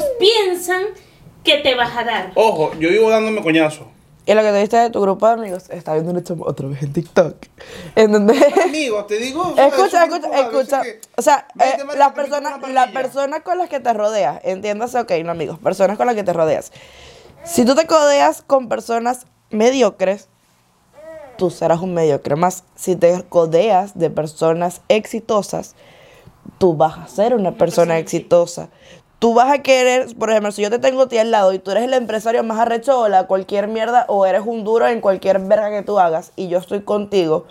ellos piensan que te vas a dar. Ojo, yo vivo dándome coñazo. Y lo que te diste de tu grupo de amigos, está viendo esto otra vez en TikTok. En donde. Amigos, te digo. Escucha, escucha, escucha. que O sea, 20 eh, maricas la persona con las que te rodeas, entiéndase, ok, no amigos, personas con las que te rodeas. Si tú te codeas con personas mediocres, tú serás un mediocre más. Si te codeas de personas exitosas, tú vas a ser una persona exitosa. Tú vas a querer, por ejemplo, si yo te tengo a ti al lado y tú eres el empresario más arrecho o la cualquier mierda o eres un duro en cualquier verga que tú hagas y yo estoy contigo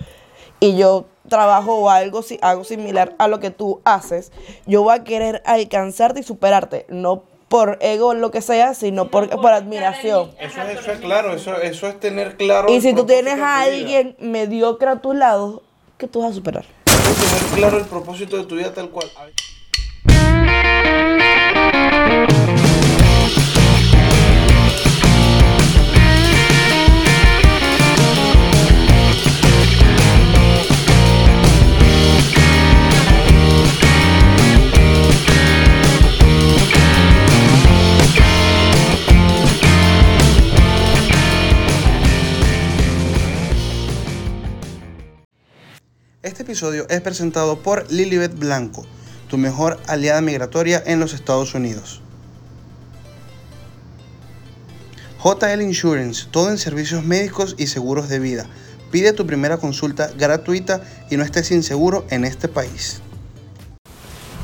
y yo trabajo o algo, si- algo similar a lo que tú haces, yo voy a querer alcanzarte y superarte, no por ego o lo que sea, sino por, por admiración. Eso es, eso es claro, eso, eso es tener claro. Y si tú tienes a alguien mediocre a tu lado, ¿qué tú vas a superar? Tener claro el propósito de tu vida tal cual. Episodio es presentado por Lilibet Blanco, tu mejor aliada migratoria en los Estados Unidos. JL Insurance, todo en servicios médicos y seguros de vida. Pide tu primera consulta gratuita y no estés inseguro en este país.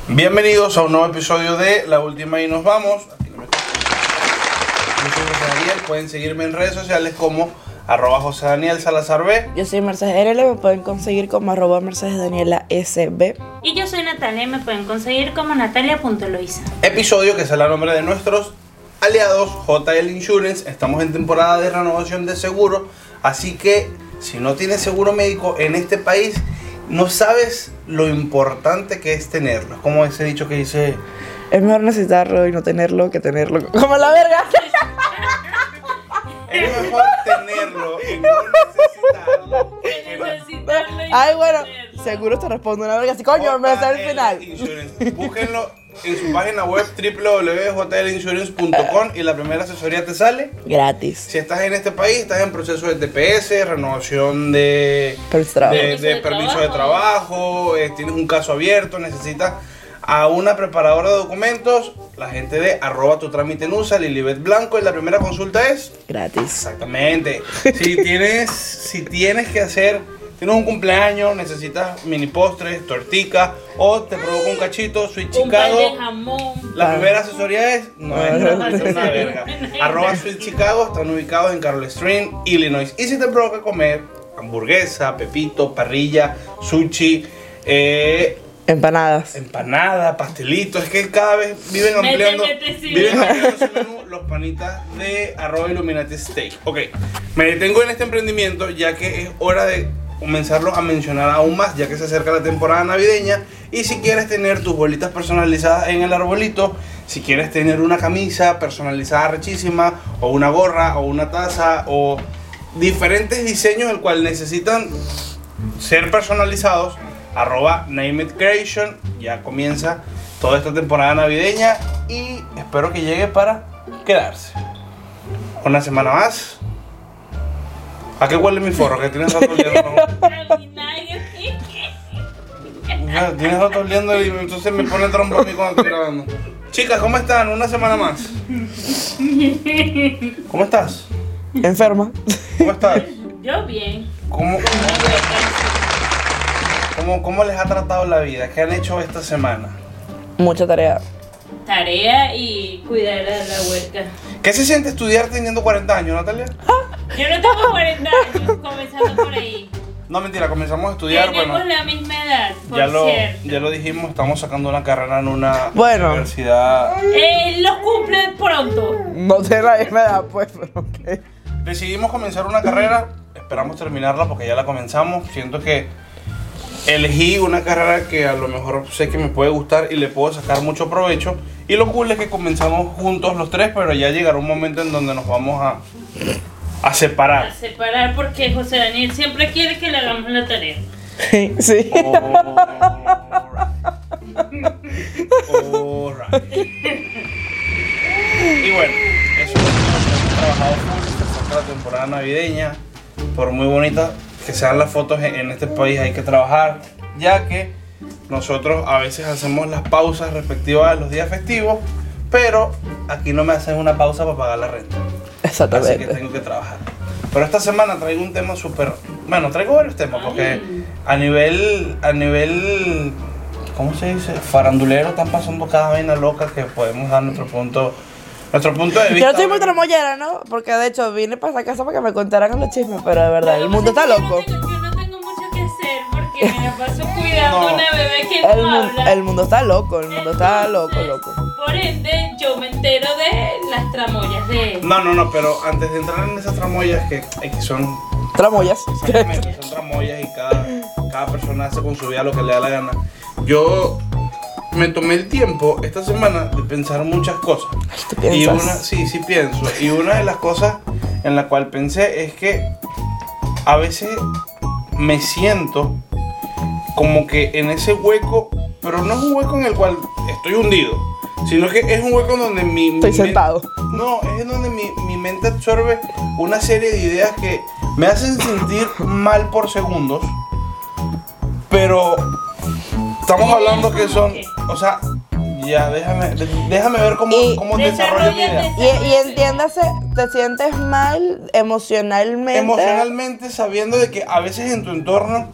Bienvenidos a un nuevo episodio de La Última y nos vamos. Aquí no me- soy José pueden seguirme en redes sociales como arroba José Daniel Salazar B. Yo soy Mercedes RL, me pueden conseguir como arroba Mercedes Daniela SB. Y yo soy Natalia y me pueden conseguir como natalia.loisa. episodio que sale a nombre de nuestros aliados JL Insurance. Estamos en temporada de renovación de seguro, así que si no tienes seguro médico en este país, no sabes lo importante que es tenerlo. Es como ese dicho que dice, Es mejor necesitarlo y no tenerlo que tenerlo. Como la verga. Es mejor tenerlo y no necesitarlo. que no- Necesitarlo y Ay, bueno, tenerlo. seguro te respondo una verga. Así, coño, me sale el final. Insurance. Búsquenlo en su página web www.jlinsurance.com y la primera asesoría te sale. Gratis. Si estás en este país, estás en proceso de TPS, renovación de, Permiso de Permiso de permiso trabajo, eh, tienes un caso abierto, necesitas a una preparadora de documentos, la gente de arroba tu trámite en USA, Lilibet Blanco, y la primera consulta es Gratis. exactamente. Si tienes, si tienes que hacer, tienes un cumpleaños, necesitas mini postres, tortica, o te provoca un cachito, Sweet Un Chicago. de jamón. La Ah. primera asesoría es, no es Ah. es una verga. Arroba Sweet Chicago, están ubicados en Carol Stream, Illinois. Y si te provoca comer hamburguesa, pepito, parrilla, sushi, eh, Empanadas. empanada, pastelito, es que cada vez viven ampliando, mete, sí. viven ampliando su menú los panitas de arroba Illuminati Steak. Ok, me detengo en este emprendimiento ya que es hora de comenzarlo a mencionar aún más ya que se acerca la temporada navideña y si quieres tener tus bolitas personalizadas en el arbolito, si quieres tener una camisa personalizada rechísima o una gorra o una taza o diferentes diseños el cual necesitan ser personalizados, arroba Name It Creation, ya comienza toda esta temporada navideña y espero que llegue para quedarse. Una semana más. ¿A qué huele mi forro? Que tienes rato oliendo. ¿no? Ya, Tienes rato oliendo y entonces me pone trompo a mí cuando estoy grabando. Chicas, ¿cómo están? Una semana más. ¿Cómo estás? Enferma. ¿Cómo estás? Yo bien. ¿Cómo, cómo, cómo les ha tratado la vida? ¿Qué han hecho esta semana? Mucha tarea. Tarea y cuidar a la huerca. ¿Qué se siente estudiar teniendo 40 años, Natalia? Yo no tengo 40 años, comenzando por ahí. No, mentira, comenzamos a estudiar, Tenemos bueno, la misma edad, por ya lo, cierto. ya lo dijimos, estamos sacando una carrera en una Bueno. universidad. Eh, los cumple pronto. No sé la misma edad, pues, pero ok. Decidimos comenzar una carrera, esperamos terminarla porque ya la comenzamos. Siento que elegí una carrera que a lo mejor sé que me puede gustar y le puedo sacar mucho provecho. Y lo cool es que comenzamos juntos los tres, pero ya llegará un momento en donde nos vamos a, a A separar. separar porque José Daniel siempre quiere que le hagamos la tarea. Sí. Alright. Alright. bueno, eso es lo que hemos trabajado acerca la temporada navideña, por muy bonita que sean las fotos en en este país hay que trabajar, ya que nosotros a veces hacemos las pausas respectivas a los días festivos, pero aquí no me hacen una pausa para pagar la renta. Así que Exactamente. tengo que trabajar. Pero esta semana traigo un tema súper. Bueno, traigo varios temas porque a nivel. A nivel. ¿Cómo se dice? Farandulero están pasando cada vaina loca que podemos dar nuestro punto. Nuestro punto de Yo no estoy muy tramollera, ¿no? Porque de hecho vine para esta casa para que me contaran los chismes, pero de verdad, el mundo está loco. Yo no, tengo, yo no tengo mucho que hacer porque me la paso cuidando a una bebé que El, no habla. el mundo está loco, el mundo está loco, loco. Por ende, yo me entero de las tramoyas de No, no, no, pero antes de entrar en esas tramoyas que, eh, que son. Tramoyas. Exactamente, son tramoyas y cada, cada persona hace con su vida lo que le da la gana. Yo me tomé el tiempo esta semana de pensar muchas cosas. ¿Tú Y una, sí, sí pienso. Y una de las cosas en la cual pensé es que a veces me siento como que en ese hueco, pero no es un hueco en el cual estoy hundido, sino que es un hueco en donde mi... Estoy sentado. No, es en donde mi, mi mente absorbe una serie de ideas que me hacen sentir mal por segundos, pero estamos hablando que son, o sea, ya déjame, déjame ver cómo, Y- cómo desarrollo mi idea. Y entiéndase, te sientes mal emocionalmente. emocionalmente sabiendo de que a veces en tu entorno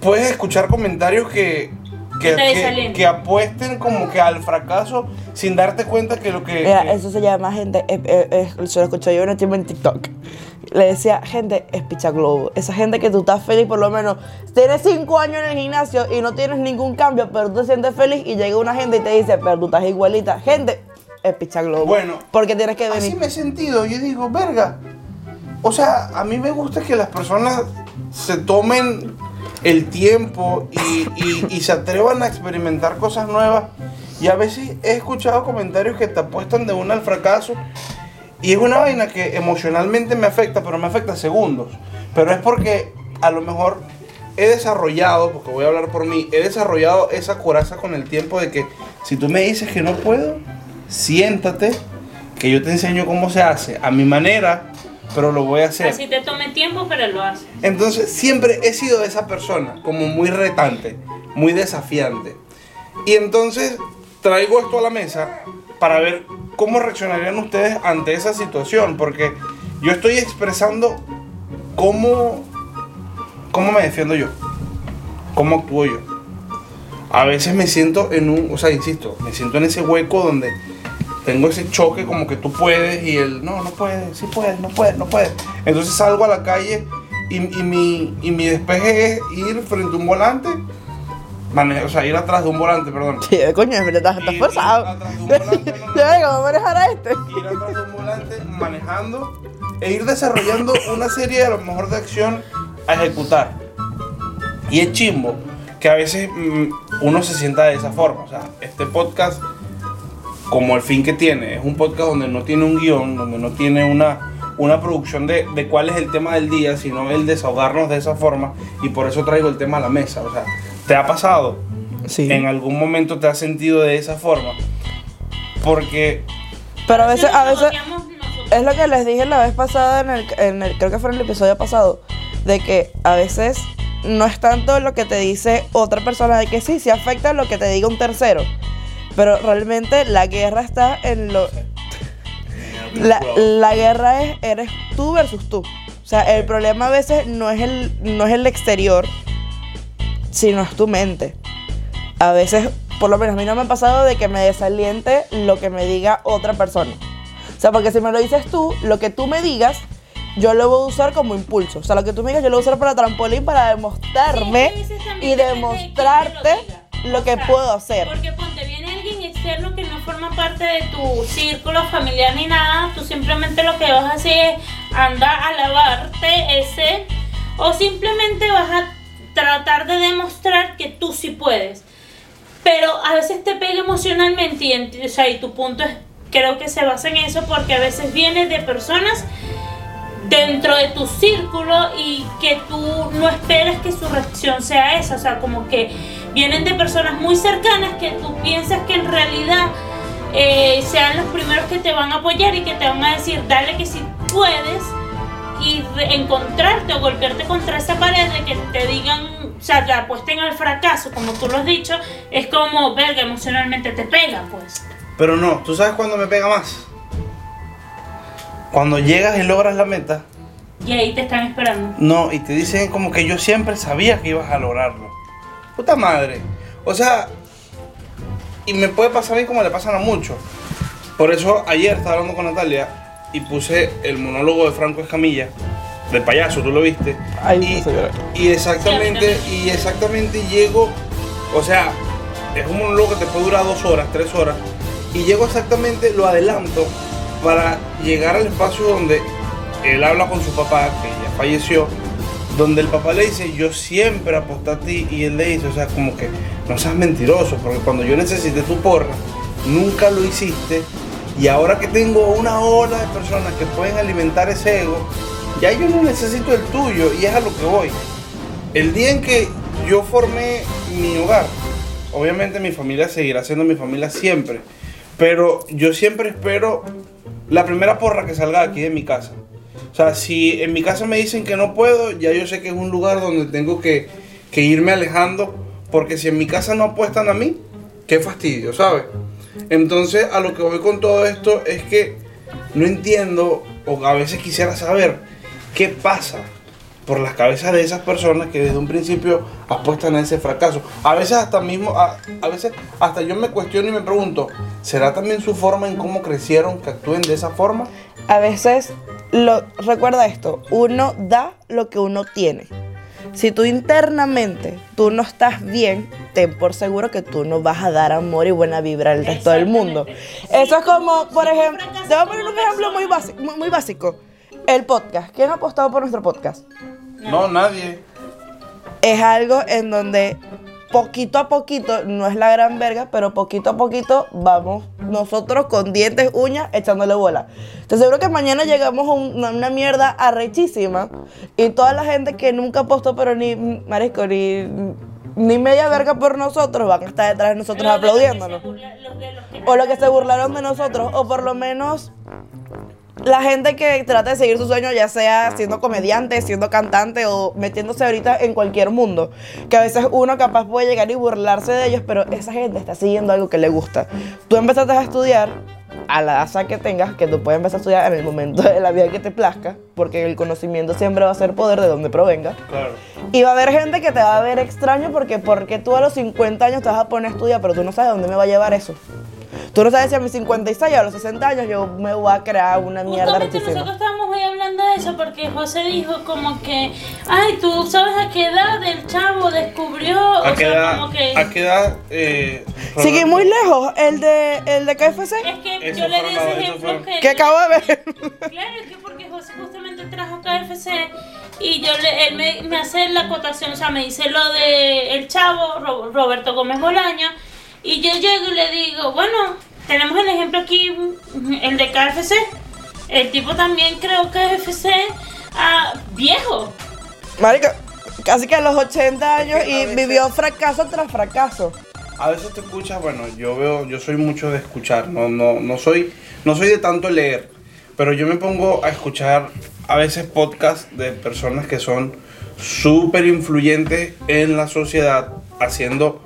puedes escuchar comentarios que que, apuesten como que al fracaso sin darte cuenta que lo que, Mira, que- eso se llama gente. eh, eh, eh, se lo escuché yo en un tiempo en TikTok. Le decía, gente, es picha globo. Esa gente que tú estás feliz, por lo menos. Tienes cinco años en el gimnasio y no tienes ningún cambio, pero tú te sientes feliz y llega una gente y te dice, pero tú estás igualita. Gente, es picha globo. Bueno, Porque tienes que así venir. me he sentido yo digo verga o sea a mí me gusta que las personas se tomen el tiempo y, se atrevan a experimentar cosas nuevas y a veces he escuchado comentarios que te apuestan de una al fracaso y es una vaina que emocionalmente me afecta, pero me afecta segundos. Pero es porque a lo mejor he desarrollado, porque voy a hablar por mí, he desarrollado esa coraza con el tiempo de que si tú me dices que no puedo, siéntate, que yo te enseño cómo se hace, a mi manera, pero lo voy a hacer. Así te tome tiempo, pero lo haces. Entonces siempre he sido esa persona, como muy retante, muy desafiante. Y entonces traigo esto a la mesa para ver cómo reaccionarían ustedes ante esa situación, porque yo estoy expresando cómo, cómo me defiendo yo, cómo actúo yo. A veces me siento en un, o sea, insisto, me siento en ese hueco donde tengo ese choque como que tú puedes y él, no, no puedes, sí puedes, no puedes, no puedes. Entonces salgo a la calle y, y mi, y mi despeje es ir frente a un volante, mane- o sea, ir atrás de un volante, perdón. Sí, coño, estás y forzado. atrás de un volante, no, no. Manejar a este. Ir atrás de un volante manejando e ir desarrollando una serie a lo mejor de acción a ejecutar. Y es chimbo que a veces mm, uno se sienta de esa forma. O sea, este podcast, como el fin que tiene, es un podcast donde no tiene un guion, donde no tiene una, una producción de, de cuál es el tema del día, sino el desahogarnos de esa forma. Y por eso traigo el tema a la mesa. O sea, ¿te ha pasado? Sí. ¿En algún momento te has sentido de esa forma? Porque Pero a veces, a veces, es lo que les dije la vez pasada en el, en el, creo que fue en el episodio pasado, de que a veces no es tanto lo que te dice otra persona, de que sí, sí afecta lo que te diga un tercero, pero realmente la guerra está en lo... La, la guerra es, eres tú versus tú. O sea, el problema a veces no es el, no es el exterior, sino es tu mente. A veces, por lo menos a mí no me ha pasado de que me desaliente lo que me diga otra persona. O sea, porque si me lo dices tú, lo que tú me digas, yo lo voy a usar como impulso. O sea, lo que tú me digas, yo lo voy a usar para trampolín para demostrarme Sí, y demostrarte. Lo que puedo hacer. Porque ponte, viene alguien externo que no forma parte de tu círculo familiar ni nada, tú simplemente lo que vas a hacer es andar a lavarte ese, o simplemente vas a tratar de demostrar que tú sí puedes. Pero a veces te pega emocionalmente y, o sea, y tu punto es, creo que se basa en eso porque a veces viene de personas dentro de tu círculo y que tú no esperes que su reacción sea esa. O sea, como que vienen de personas muy cercanas que tú piensas que en realidad eh, sean los primeros que te van a apoyar y que te van a decir, dale que si puedes y encontrarte o golpearte contra esa pared de que te digan, o sea, te apuesten al fracaso, como tú lo has dicho, es como, verga, emocionalmente te pega, pues. Pero no, ¿tú sabes cuándo me pega más? Cuando llegas y logras la meta, Y ahí te están esperando. no, y te dicen como que yo siempre sabía que ibas a lograrlo. Puta madre. O sea, y me puede pasar a mí como le pasan a muchos. Por eso ayer estaba hablando con Natalia y puse el monólogo de Franco Escamilla, del payaso, tú lo viste. Ay, y, y exactamente, y exactamente llego, o sea, es un monólogo que te puede durar dos horas, tres horas, y llego exactamente, lo adelanto para llegar al espacio donde él habla con su papá, que ya falleció, donde el papá le dice, yo siempre aposté a ti, y él le dice, o sea, como que no seas mentiroso, porque cuando yo necesité tu porra, nunca lo hiciste, y ahora que tengo una ola de personas que pueden alimentar ese ego, ya yo no necesito el tuyo, y es a lo que voy. El día en que yo formé mi hogar, obviamente mi familia seguirá siendo mi familia siempre, pero yo siempre espero la primera porra que salga aquí de mi casa. O sea, si en mi casa me dicen que no puedo, ya yo sé que es un lugar donde tengo que, que irme alejando, porque si en mi casa no apuestan a mí, qué fastidio, ¿sabes? Entonces, a lo que voy con todo esto es que no entiendo, o a veces quisiera saber, qué pasa por las cabezas de esas personas que desde un principio apuestan a ese fracaso. A veces hasta mismo, a, a veces hasta yo me cuestiono y me pregunto, ¿será también su forma en cómo crecieron que actúen de esa forma? A veces, lo, recuerda esto, uno da lo que uno tiene. Si tú internamente tú no estás bien, ten por seguro que tú no vas a dar amor y buena vibra al resto del mundo. Eso es como, por ejemplo, te voy a poner un ejemplo muy persona- básico, muy, muy básico. El podcast. ¿Quién ha apostado por nuestro podcast? No, nadie. es algo en donde poquito a poquito, no es la gran verga, pero poquito a poquito vamos nosotros con dientes, uñas, echándole bola. Te seguro que mañana llegamos a un- a una mierda arrechísima y toda la gente que nunca apostó, pero ni, marisco, ni, ni media verga por nosotros, van a estar detrás de nosotros Los de los que se aplaudiéndonos. burla- los de los que- O los que se burlaron de nosotros, o por lo menos la gente que trata de seguir su sueño, ya sea siendo comediante, siendo cantante o metiéndose ahorita en cualquier mundo. Que a veces uno capaz puede llegar y burlarse de ellos, pero esa gente está siguiendo algo que le gusta. Tú empezaste a estudiar a la edad que tengas, que tú puedes empezar a estudiar en el momento de la vida que te plazca, porque el conocimiento siempre va a ser poder de donde provenga. Claro. Y va a haber gente que te va a ver extraño porque, porque tú a los 50 años te vas a poner a estudiar, pero tú no sabes dónde me va a llevar eso. Tú no sabes si a mis 56 o a los 60 años yo me voy a crear una mierda Justamente nosotros estábamos hoy hablando de eso porque José dijo como que, ay, tú sabes a qué edad el chavo descubrió, ¿A o qué sea, edad? como que... ¿A qué edad? Eh, Sigue muy lejos el de, el de KFC. Es que Eso yo le di ese ejemplo que... Que acabo de ver. Claro, es que porque José justamente trajo KFC y yo le, él me, me hace la acotación, o sea, me dice lo de el chavo, Ro- Roberto Gómez Bolaño, y yo llego y le digo, bueno, tenemos el ejemplo aquí, el de KFC. El tipo también creó KFC ah, viejo. Marica, casi que a los 80 años Es que y veces- vivió fracaso tras fracaso. A veces te escuchas, bueno, yo veo, yo soy mucho de escuchar, no, no, no soy, no soy de tanto leer, pero yo me pongo a escuchar a veces podcasts de personas que son súper influyentes en la sociedad haciendo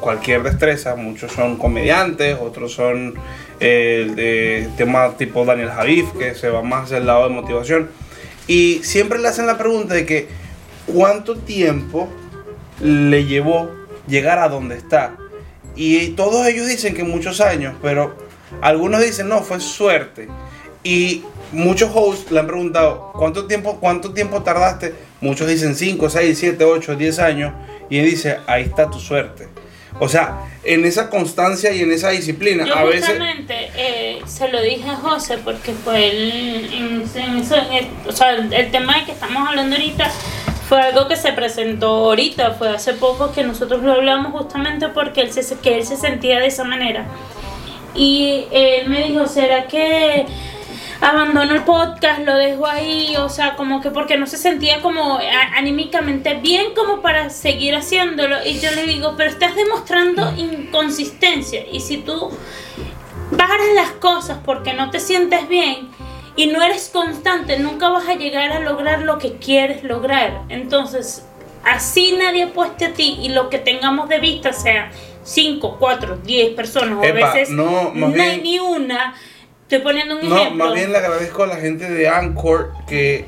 cualquier destreza. Muchos son comediantes, otros son eh, de tema tipo Daniel Javif, que se va más del lado de motivación. Y siempre le hacen la pregunta de que cuánto tiempo le llevó llegar a donde está. Y todos ellos dicen que muchos años, pero algunos dicen no, fue suerte. Y muchos hosts le han preguntado, ¿cuánto tiempo, cuánto tiempo tardaste? Muchos dicen 5, 6, 7, 8, 10 años. Y él dice, ahí está tu suerte. O sea, en esa constancia y en esa disciplina, Yo a veces... justamente eh, se lo dije a José porque fue el, en, en eso, en el- o sea, el, el tema de que estamos hablando ahorita fue algo que se presentó ahorita, fue hace poco que nosotros lo hablamos justamente porque él se, que él se sentía de esa manera. Y él me dijo, ¿será que abandono el podcast, lo dejo ahí? O sea, como que porque no se sentía como anímicamente bien como para seguir haciéndolo. Y yo le digo, pero estás demostrando inconsistencia. Y si tú paras las cosas porque no te sientes bien y no eres constante, nunca vas a llegar a lograr lo que quieres lograr. Entonces, así nadie apueste a ti y lo que tengamos de vista sea 5, 4, 10 personas o a veces no, no hay ni una. Estoy poniendo un No, ejemplo. más bien le agradezco a la gente de Anchor que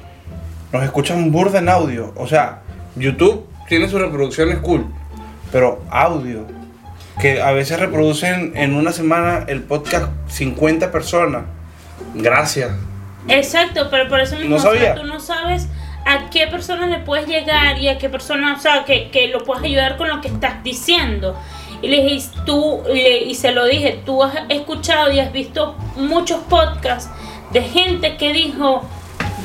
nos escuchan burda en audio. O sea, YouTube tiene sus reproducciones cool, pero audio. Que a veces reproducen en una semana el podcast 50 personas. Gracias. Exacto, pero por eso mismo No o sea, sabía. tú no sabes a qué persona le puedes llegar y a qué persona, o sea, que, que lo puedes ayudar con lo que estás diciendo. Y le dije, tú, y se lo dije, tú has escuchado y has visto muchos podcasts de gente que dijo,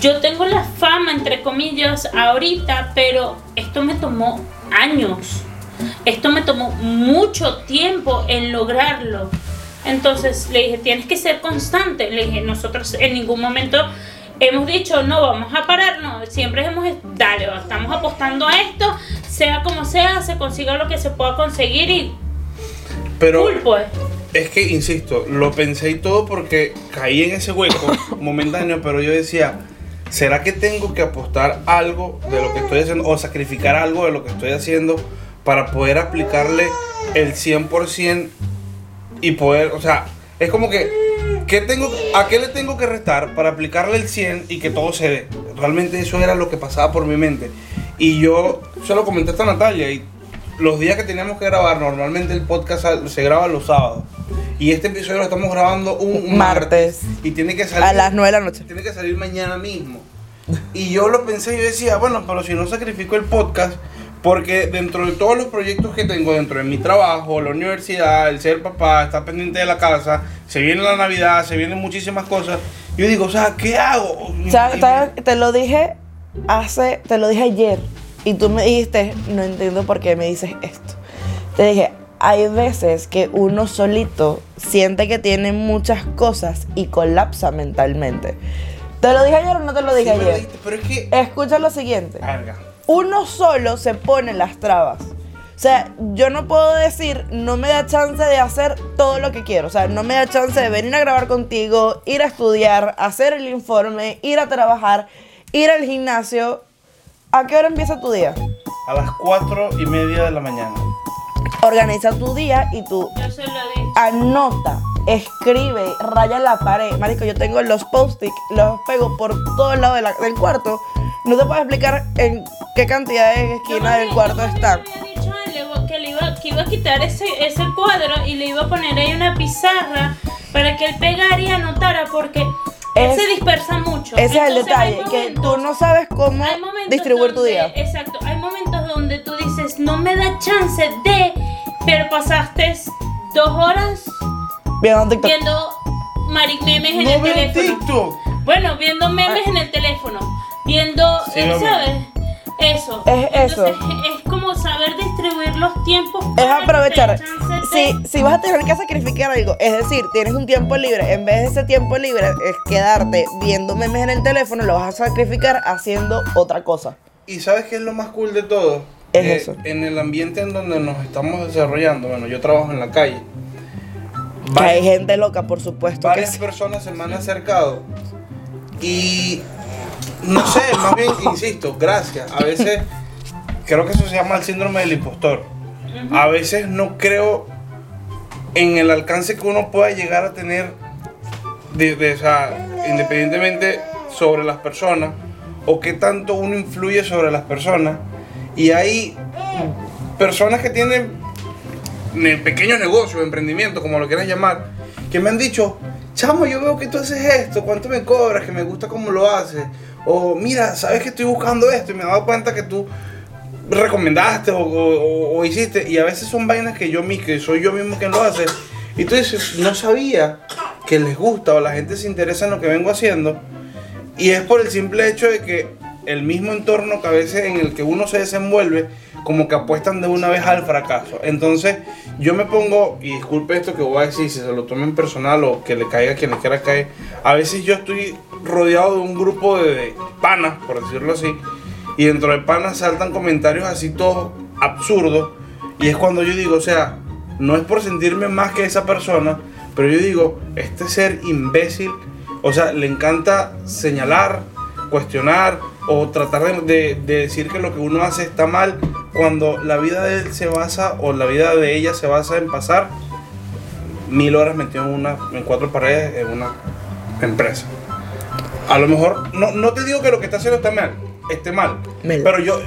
yo tengo la fama, entre comillas, ahorita, pero esto me tomó años. Esto me tomó mucho tiempo en lograrlo. Entonces le dije, tienes que ser constante. Le dije, nosotros en ningún momento hemos dicho, no, vamos a parar. No, siempre hemos, dale, estamos apostando a esto, sea como sea, se consiga lo que se pueda conseguir y Pero cool, pues. es que, insisto, lo pensé y todo porque caí en ese hueco momentáneo, pero yo decía, ¿será que tengo que apostar algo de lo que estoy haciendo o sacrificar algo de lo que estoy haciendo para poder aplicarle el 100% y poder, o sea, es como que, ¿qué tengo, ¿a qué le tengo que restar para aplicarle el 100 y que todo se dé? Realmente eso era lo que pasaba por mi mente. Y yo se lo comenté a Natalia y los días que teníamos que grabar, normalmente el podcast se graba los sábados. Y este episodio lo estamos grabando un martes. Martes. Y tiene que salir A las 9 de la noche. tiene que salir mañana mismo. Y yo lo pensé, yo decía, bueno, pero si no sacrifico el podcast, porque dentro de todos los proyectos que tengo, dentro de mi trabajo, la universidad, el ser papá, estar pendiente de la casa, se viene la Navidad, se vienen muchísimas cosas. Yo digo, o sea, ¿qué hago? Y- ¿Sabes? Te lo dije hace, te lo dije ayer y tú me dijiste, no entiendo por qué me dices esto. Te dije, hay veces que uno solito siente que tiene muchas cosas y colapsa mentalmente. ¿Te lo dije ayer o no te lo Sí dije lo ayer? dijiste, pero es que... Escucha lo siguiente. Uno solo se pone las trabas. O sea, yo no puedo decir, no me da chance de hacer todo lo que quiero. O sea, no me da chance de venir a grabar contigo, ir a estudiar, hacer el informe, ir a trabajar, ir al gimnasio. ¿A qué hora empieza tu día? A las cuatro y media de la mañana. Organiza tu día y tú Yo se lo dije. anota, escribe, raya la pared. Marico, yo tengo los post-it, los pego por todos lados de la- del cuarto. No te puedo explicar en qué cantidad de esquinas del cuarto están. Yo había dicho a él que, le iba, que iba a quitar ese, ese cuadro y le iba a poner ahí una pizarra para que él pegara y anotara porque él Es- se dispersa mucho. Ese es el detalle, que tú no sabes cómo distribuir tu día. Exacto, hay momentos donde tú dices, no me da chance de, pero pasaste dos horas Viendo TikTok. viendo maric memes en ¡No el teléfono. TikTok! Bueno, viendo memes en el teléfono, viendo, Sí, eh, ¿sabes? Eso. Es eso. Entonces, es como saber distribuir los tiempos. Es para que aprovechar. de- Si, si vas a tener que sacrificar algo, es decir, tienes un tiempo libre, en vez de ese tiempo libre es quedarte viendo memes en el teléfono, lo vas a sacrificar haciendo otra cosa. ¿Y sabes qué es lo más cool de todo? Es Eh, eso. En el ambiente en donde nos estamos desarrollando, bueno, yo trabajo en la calle. Que hay gente loca, por supuesto que varias sí. personas se me han acercado y no sé, más bien, insisto, gracias. A veces creo que eso se llama el síndrome del impostor. A veces no creo en el alcance que uno pueda llegar a tener, de, independientemente sobre las personas, o qué tanto uno influye sobre las personas. Y hay personas que tienen ne- pequeños negocios, emprendimientos, como lo quieras llamar, que me han dicho, chamo, yo veo que tú haces esto, ¿cuánto me cobras? Que me gusta cómo lo haces. O mira, sabes que estoy buscando esto y me he dado cuenta que tú recomendaste o, o- o hiciste. Y a veces son vainas que yo mismo, soy yo mismo quien lo hace. Y tú no sabía que les gusta o la gente se interesa en lo que vengo haciendo. Y es por el simple hecho de que el mismo entorno que a veces en el que uno se desenvuelve, como que apuestan de una vez al fracaso. Entonces, yo me pongo, y disculpe esto que voy a decir, si se lo tomen personal o que le caiga quien le quiera caer, a veces yo estoy rodeado de un grupo de panas, por decirlo así, y dentro de panas saltan comentarios así todos absurdos, y es cuando yo digo, o sea, no es por sentirme más que esa persona, Pero yo digo, este ser imbécil, o sea, le encanta señalar, cuestionar o tratar de, de- de decir que lo que uno hace está mal cuando la vida de él se basa o la vida de ella se basa en pasar mil horas metido en una en cuatro paredes en una empresa. A lo mejor, no, no te digo que lo que está haciendo está mal, esté mal, Mel. pero yo,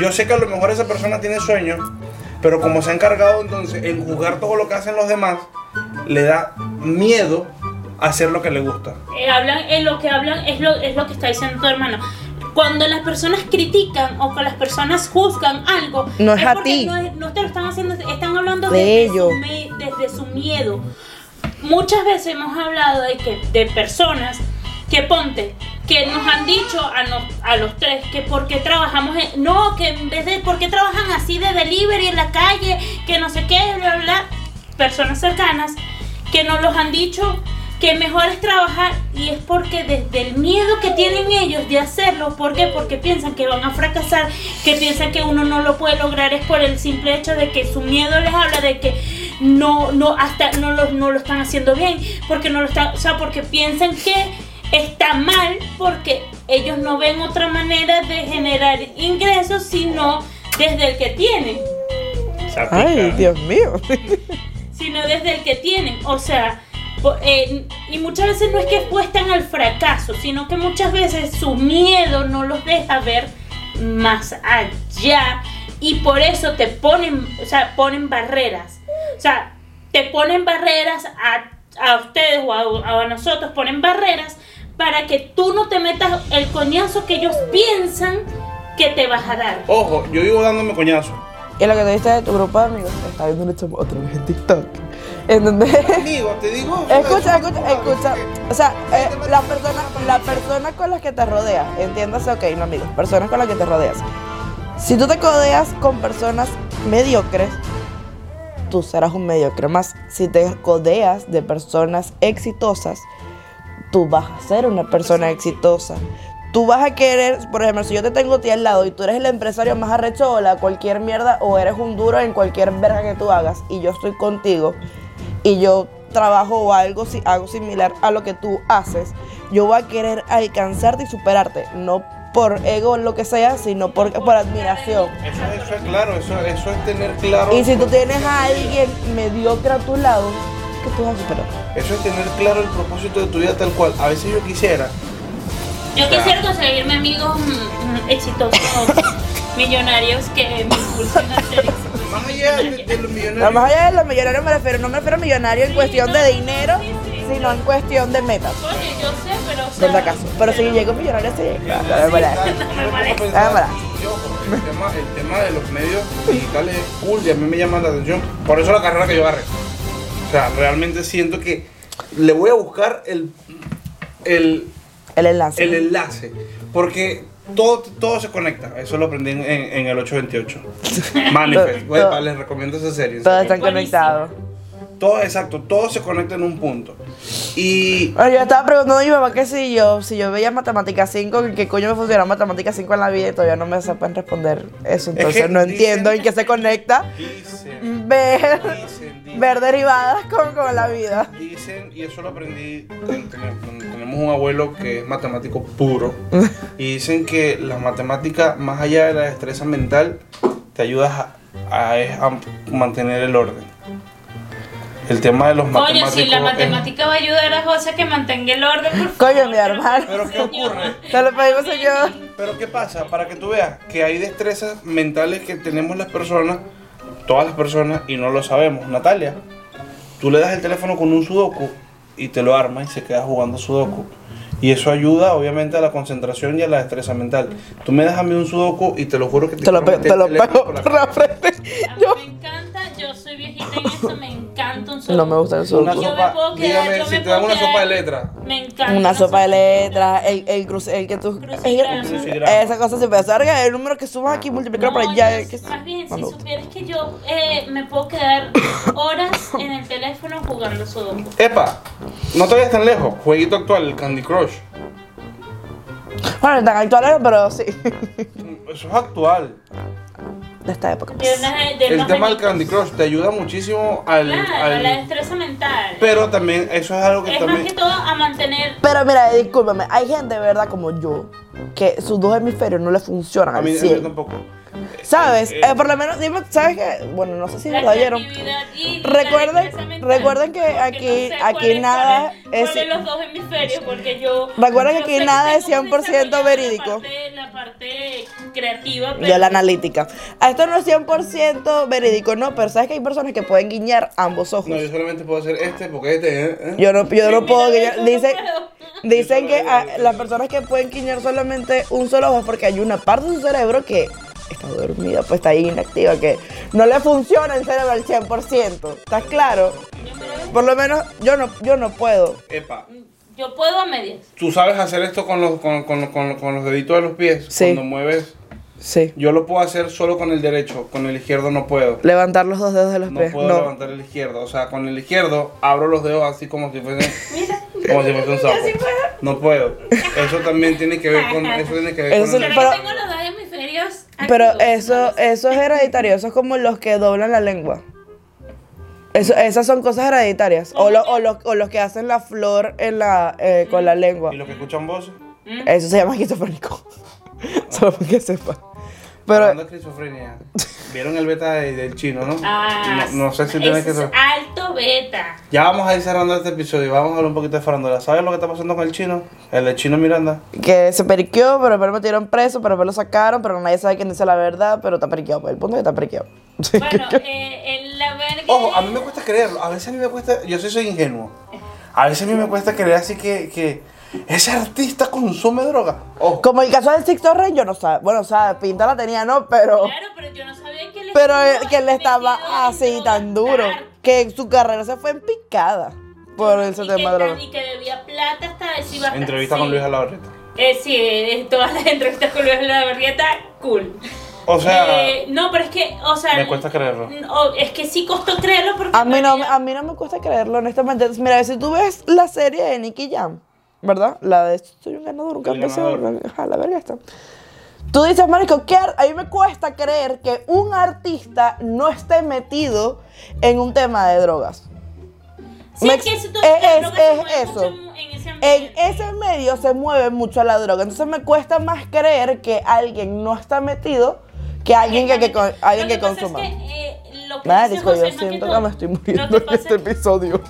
yo sé que a lo mejor esa persona tiene sueños, pero como se ha encargado entonces en juzgar todo lo que hacen los demás, le da miedo hacer lo que le gusta. Eh, hablan, eh, lo que hablan es lo, es lo que está diciendo tu hermano. Cuando las personas critican o cuando las personas juzgan algo, No es a porque ti. No, te lo están haciendo, están hablando De desde, ellos. Su, me- desde su miedo. Muchas veces hemos hablado de que de personas que ponte, que nos han dicho a, nos- a los tres que por qué trabajamos en, no, que en vez de por qué trabajan así de delivery en la calle, que no sé qué, bla, bla, personas cercanas que nos los han dicho que mejor es trabajar y es porque desde el miedo que tienen ellos de hacerlo, ¿por qué? Porque piensan que van a fracasar, que piensan que uno no lo puede lograr es por el simple hecho de que su miedo les habla de que no no hasta no lo, no lo están haciendo bien, porque no lo están, o sea, porque piensan que está mal porque ellos no ven otra manera de generar ingresos sino desde el que tienen. Ay, Dios mío. sino desde el que tienen. O sea, eh, y muchas veces no es que apuestan al fracaso, sino que muchas veces su miedo no los deja ver más allá y por eso te ponen, o sea, ponen barreras. O sea, te ponen barreras a, a ustedes o a, a nosotros, ponen barreras para que tú no te metas el coñazo que ellos piensan que te vas a dar. Ojo, yo vivo dándome coñazo. Y lo que te diste de tu grupo de amigos, está viendo esto otra vez en TikTok. En donde. Amigo, te digo. Escucha, escucha, escucha. O sea, eh, la, persona, la persona con la que te rodeas, entiéndase, ok, no amigos, personas con las que te rodeas. Si tú te codeas con personas mediocres, tú serás un mediocre más. Si te codeas de personas exitosas, tú vas a ser una persona exitosa. Tú vas a querer, por ejemplo, si yo te tengo a ti al lado y tú eres el empresario más arrecho o la cualquier mierda o eres un duro en cualquier verga que tú hagas y yo estoy contigo y yo trabajo o algo, si- algo similar a lo que tú haces, yo voy a querer alcanzarte y superarte, no por ego o lo que sea, sino por, por admiración. Eso, eso es claro, eso, eso es tener claro. Y si tú tienes a alguien mediocre a tu lado, que tú vas a superar. Eso es tener claro el propósito de tu vida tal cual. A veces yo quisiera. Yo quisiera conseguirme amigos mm, mm, exitosos, millonarios que me impulsen a ser. Más allá de, de los millonarios. más allá de los millonarios me refiero, no me refiero a millonario en Sí, cuestión no, de dinero, sí, sí. sino en cuestión de metas. Oye, yo sé, pero. o Por sea, si acaso. Pero si llego millonario, sí, claro, me Yo me pongo a pensar, para. y ojo, el tema, el tema de los medios digitales es cool y a mí me llama la atención. Por eso la carrera que yo agarré. O sea, realmente siento que le voy a buscar el, el, El enlace. el enlace. Porque todo, todo se conecta. Eso lo aprendí en, en- el 828. Manifest. Les recomiendo esa serie. Todos están conectados. Todo, exacto, todo se conecta en un punto. Y Bueno, yo estaba preguntando a mi mamá que si yo, si yo veía matemática 5, en qué coño me funcionaba matemática 5 en la vida y todavía no me saben responder eso. Entonces que no dicen- entiendo en qué se conecta dicen, ver, dicen, ver derivadas con, con la vida. Dicen, y eso lo aprendí, ten- ten- tenemos un abuelo que es matemático puro, y dicen que la matemática, más allá de la destreza mental, te ayuda a, a- es a mantener el orden. El tema de los Coño, matemáticos... si la es- matemática va a ayudar a José a que mantenga el orden. por Coño, favor, mi hermano. Pero ¿qué ocurre? Te lo pedimos, señor. Pero ¿qué pasa? Para que tú veas que hay destrezas mentales que tenemos las personas, todas las personas, y no lo sabemos. Natalia, tú le das el teléfono con un sudoku y te lo arma y se queda jugando sudoku. Y eso ayuda obviamente a la concentración y a la destreza mental. Tú me das a mí un sudoku y te lo juro que te, Te lo, quiero pe- meter te lo pego por la frente. Yo. me encanta, yo soy viejita en eso, me encanta un solo. No me gusta el Una sudoku. Yo me sopa, puedo quedar, dígame yo si me te dan una quedar- sopa de letra. Me encanta. Una sopa de sopa letras, el, el, cruce, el que tú... Esa cosa se puede hacer, el número que sumas aquí, multiplicarlo por No, allá. yo- que- más bien, si supieras que yo eh, me puedo quedar horas en el teléfono jugando Sudoku. Epa, no te vayas tan lejos. Jueguito actual, el Candy Crush. Bueno, tan actuales, pero sí. Eso es actual. De esta época. De pues. una- de El unos tema del añitos. Candy Crush te ayuda muchísimo al. Claro, al- la destreza mental. pero también, eso es algo que es más también. que todo a mantener. Pero mira, discúlpame, hay gente de verdad como yo que sus dos hemisferios no le funcionan A al mí, a mí 100. tampoco. ¿Sabes? Eh, Eh, por lo menos, dime, ¿sabes qué? Bueno, no sé si y la Recuerden- recuerden que aquí- no sé aquí es- nada es, es- es los dos hemisferios, porque yo. Recuerden que aquí nada es 100% desarrollada verídico. La parte, la parte creativa, pero. Yo la analítica. A Esto no es 100% verídico, no, pero sabes que hay personas que pueden guiñar ambos ojos. No, yo solamente puedo hacer este porque este. ¿eh? ¿eh? Yo no, yo no puedo guiñar. Dicen, dicen que las personas que pueden guiñar solamente un solo ojo es porque hay una parte de su cerebro que está dormida, pues está ahí inactiva, que no le funciona el cerebro al 100%. ¿Estás claro? Por lo menos yo no, yo no puedo. Epa. Yo puedo a medias. ¿Tú sabes hacer esto con los, con, con- con- con los deditos de los pies? Sí. Cuando mueves. Sí. Yo lo puedo hacer solo con el derecho, con el izquierdo no puedo. Levantar los dos dedos de los No pies. puedo No. levantar el izquierdo. O sea, con el izquierdo abro los dedos así como si fuesen. Mira. Como si fuese un sapo. Sí puedo. No puedo. Eso también tiene que ver con. Eso tiene que ver Eso con. el- Pero, pero- eso, no eso es hereditario, eso es como los que doblan la lengua. Eso, esas son cosas hereditarias. O, lo- o, los, o los que hacen la flor en la, eh, con la lengua. Y los que escuchan voces. Eso se llama esquizofrénico. Solo para que sepa. Pero Hablando de esquizofrenia. Vieron el beta de- del chino, ¿no? Ah, no, no sé si tienes que es saber. alto beta. Ya vamos a ir cerrando este episodio. Vamos a hablar un poquito de farándula. ¿Sabes lo que está pasando con el chino? El de Chino Miranda. que se periqueó, pero después lo metieron preso, pero después lo sacaron, pero nadie sabe quién dice la verdad, pero está periqueado. Pues el punto es que está periqueado. Bueno, eh, en la verga. Ojo, a mí me cuesta creerlo. A veces a mí me cuesta. Yo sí soy ingenuo. A veces a mí me cuesta creer así que, que ese artista consume droga. Ojo. Como el caso del Sixto Rey, yo no sé. Bueno, o sea, pinta la tenía, ¿no? Pero. Claro, pero yo no sabía que él Pero él- que él estaba así tan duro. Que su carrera se fue en picada por el Y tema que de drogas. tan- Y que debía plata hasta decir bastante. Entrevista con Luis Alabarreta. Eh, sí, eh, todas las entrevistas con Luis Alabarrieta, cool. O sea, Eh, no, pero es que, o sea. me cuesta creerlo. no, es que sí costó creerlo porque. A mí, no, a mí no me cuesta creerlo, honestamente. Mira, si tú ves la serie de Nicky Jam, ¿verdad? La de Soy un ganador, un campeón, ajá, la verga está. Tú dices, marico, ¿qué a mí me cuesta creer que un artista no esté metido en un tema de drogas. Sí, es que es- es- es eso. mucho En ese En ese medio se mueve mucho la droga, entonces me cuesta más creer que alguien no está metido que alguien que, que con- alguien Lo que es consuma. que, eh, lo que Nada, dice disco, yo siento que me estoy muriendo en este es- episodio.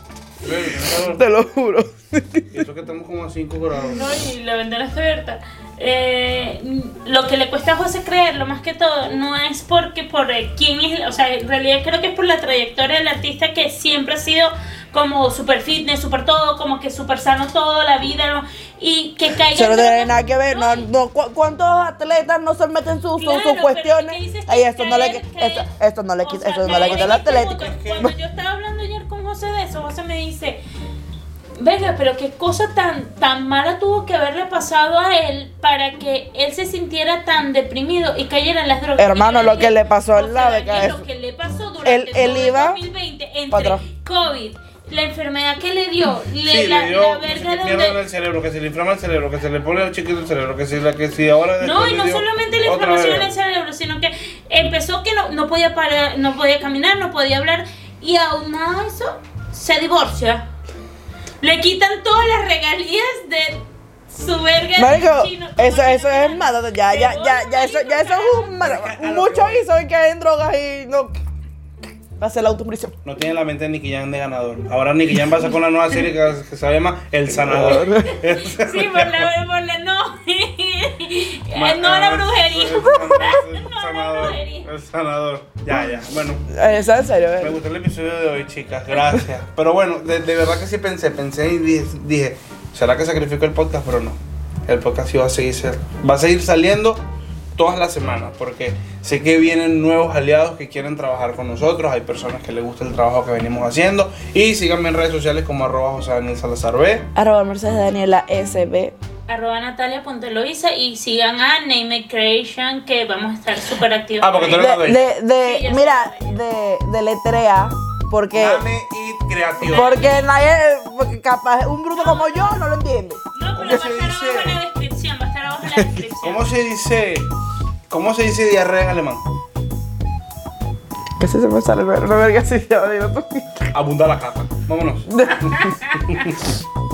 Te lo juro. Y eso que estamos como a 5 grados. No, y la ventana está abierta. Eh, lo que le cuesta a José creerlo más que todo no es porque por eh, quién es, o sea, en realidad creo que es por la trayectoria del artista que siempre ha sido como super fitness, super todo, como que super sano toda la vida, ¿no? Y que caiga Eso no en tiene nada que ver. No, no, ¿cu- ¿Cuántos atletas no se meten sus, sus- Claro, sus cuestiones? ¿qué dices Ay, esto no le, esto, esto no le o quita, sea, esto no le quita el atlético. Cuando yo estaba hablando ayer José de eso, José me dice, venga, pero qué cosa tan, tan mala tuvo que haberle pasado a él para que él se sintiera tan deprimido y cayera en las drogas. Hermano, lo que le pasó al lado de. Lo que le pasó durante Él- él todo el iba 2020 pa' entre. COVID, la enfermedad que le dio, le- Sí, la, le dio la que verga donde... el cerebro, que se le inflama el cerebro, que se le pone chiquito el cerebro, que si, la, que si ahora No, y no dio solamente la inflamación en el cerebro, sino que empezó que no, no podía parar, no podía caminar, no podía hablar, y aunado a eso, se divorcia. Le quitan todas las regalías de su verga. Marico, chino, eso, eso es malo. Ya, ya, ya, ya, eso, ya eso es un malo. Muchos dicen que hay en drogas y no. Va a ser la automurición. No tiene la mente de Nicky Jam de ganador. Ahora Nicky Jam va a sacar una nueva serie que, que se llama El Sanador. Sí, por la, por la, no. Ma- no la ah, brujería. El No la sanador. brujería. El sanador. Ya, ya. Bueno, Eso en serio, me eh. gustó el episodio de hoy, chicas. Gracias. Pero bueno, de, de verdad que sí pensé. Pensé y dije, dije, ¿será que sacrifico el podcast? Pero no. El podcast sí va a seguir, ser- va a seguir saliendo todas las semanas. Porque sé que vienen nuevos aliados que quieren trabajar con nosotros. Hay personas que les gusta el trabajo que venimos haciendo. Y síganme en redes sociales como arroba José Daniel Salazar B. Arroba Mercedes Daniela SB. Arroba Natalia.loisa y sigan a Name Creation que vamos a estar súper activos. Ah, porque tú eres- De, de, de- Sí, ya mira, de, de letrea. Porque. Dame It Creativo. Porque nadie. Porque capaz un bruto como yo no lo entiende. No, ¿Cómo pero va a estar abajo en la descripción, va a estar abajo en la descripción. ¿Cómo se dice? ¿Cómo se dice diarrea en alemán? Casi se me sale una verga así, ya. Abunda la capa. Vámonos.